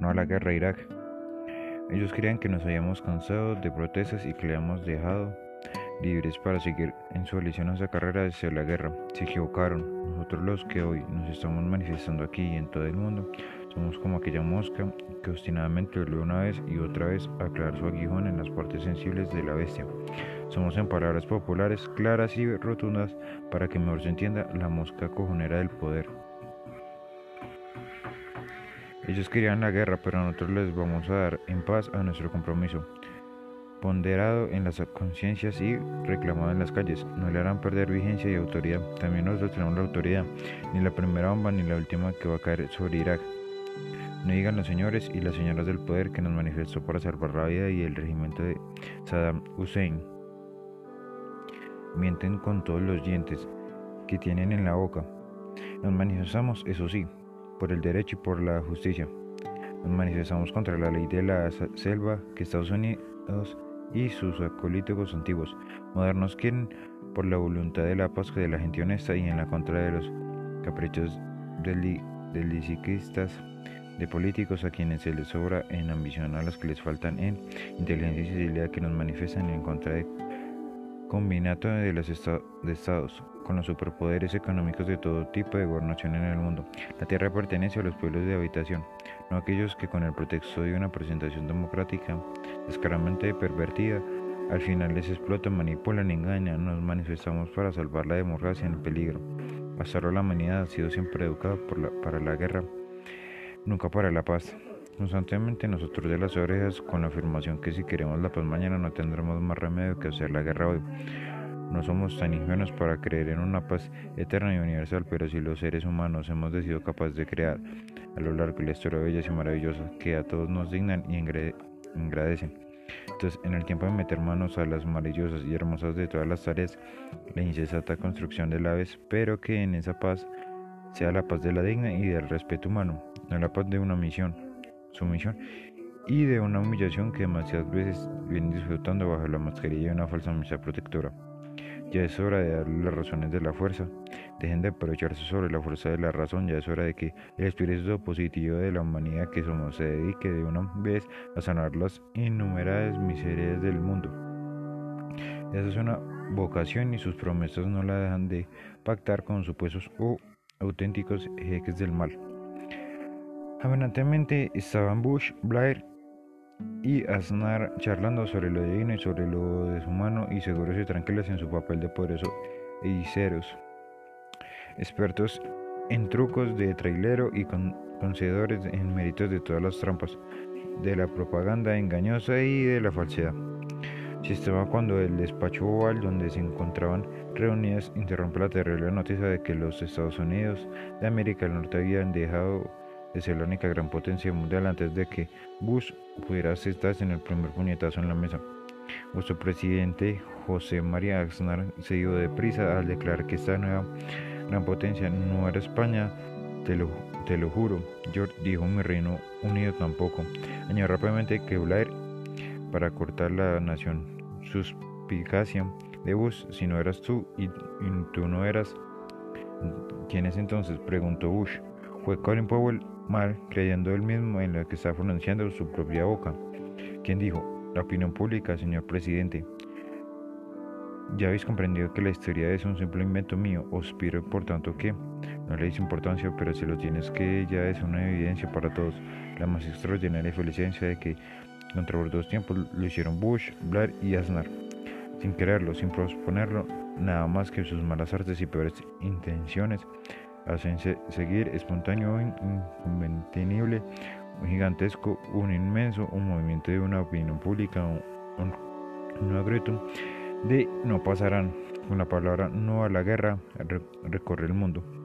no a la guerra Irak. Ellos creían que nos habíamos cansado de protestas y que le habíamos dejado libres para seguir en su deliciosa carrera hacia la guerra. Se equivocaron. Nosotros los que hoy nos estamos manifestando aquí y en todo el mundo somos como aquella mosca que obstinadamente volvió una vez y otra vez a clavar su aguijón en las partes sensibles de la bestia. Somos en palabras populares claras y rotundas para que mejor se entienda la mosca cojonera del poder. Ellos querían la guerra, pero nosotros les vamos a dar en paz a nuestro compromiso, ponderado en las conciencias y reclamado en las calles. No le harán perder vigencia y autoridad. También nosotros tenemos la autoridad, ni la primera bomba ni la última que va a caer sobre Irak. No digan los señores y las señoras del poder que nos manifestó para salvar la vida y el regimiento de Saddam Hussein. Mienten con todos los dientes que tienen en la boca. Nos manifestamos, eso sí, por el derecho y por la justicia. Nos manifestamos contra la ley de la selva que Estados Unidos y sus acolíticos antiguos modernos quieren por la voluntad de la paz de la gente honesta y en la contra de los caprichos del, de políticos a quienes se les sobra en ambición a los que les faltan en inteligencia y sensibilidad que nos manifiestan en contra de combinato de los estados con los superpoderes económicos de todo tipo de gobernación en el mundo. La tierra pertenece a los pueblos de habitación, no a aquellos que con el pretexto de una presentación democrática descaradamente pervertida, al final les explotan, manipulan, engañan. Nos manifestamos para salvar la democracia en peligro. Hasta ahora la humanidad ha sido siempre educada para la guerra, nunca para la paz. Constantemente nosotros de las orejas con la afirmación que si queremos la paz mañana no tendremos más remedio que hacer la guerra hoy. No somos tan ingenuos para creer en una paz eterna y universal, pero si los seres humanos hemos sido capaces de crear a lo largo de la historia bellas y maravillosas que a todos nos dignan y agradecen. Entonces, en el tiempo de meter manos a las maravillosas y hermosas de todas las tareas, la incesata construcción de la vez, pero que en esa paz sea la paz de la digna y del respeto humano, no la paz de una misión, sumisión y de una humillación que demasiadas veces vienen disfrutando bajo la mascarilla de una falsa amistad protectora. Ya es hora de darle las razones de la fuerza. Dejen de aprovecharse sobre la fuerza de la razón. Ya es hora de que el espíritu positivo de la humanidad que somos se dedique de una vez a sanar las innumerables miserias del mundo. Esa es una vocación y sus promesas no la dejan de pactar con supuestos o auténticos jeques del mal. Amenazantemente estaban Bush, Blair y Aznar charlando sobre lo divino y sobre lo deshumano y seguros y tranquilos en su papel de poderoso hechiceros, expertos en trucos de trailero y concedores en méritos de todas las trampas, de la propaganda engañosa y de la falsedad. Si estaba cuando el despacho oval donde se encontraban reunidas interrumpe la terrible noticia de que los Estados Unidos de América del Norte habían dejado de ser la única gran potencia mundial antes de que Bush pudiera sentarse en el primer puñetazo en la mesa. Vuestro presidente José María Aznar se dio deprisa al declarar que esta nueva gran potencia no era España, te lo, te lo juro. George dijo mi Reino Unido tampoco. Añadió rápidamente que Blair, para cortar la nación, suspicacia de Bush, si no eras tú y, y tú no eras, ¿quién es entonces? preguntó Bush. Fue Colin Powell mal, creyendo él mismo en lo que está pronunciando su propia boca. ¿Quién dijo? La opinión pública, señor presidente. Ya habéis comprendido que la historia es un simple invento mío, os pido por tanto que no le deis importancia, pero si lo tienes que ya es una evidencia para todos, la más extraordinaria felicidad de que contra los dos tiempos lo hicieron Bush, Blair y Aznar, sin quererlo, sin proponerlo, nada más que sus malas artes y peores intenciones hacen seguir espontáneo, incontenible, un gigantesco, un inmenso, un movimiento de una opinión pública, un, un de no pasarán con la palabra no a la guerra, recorre el mundo.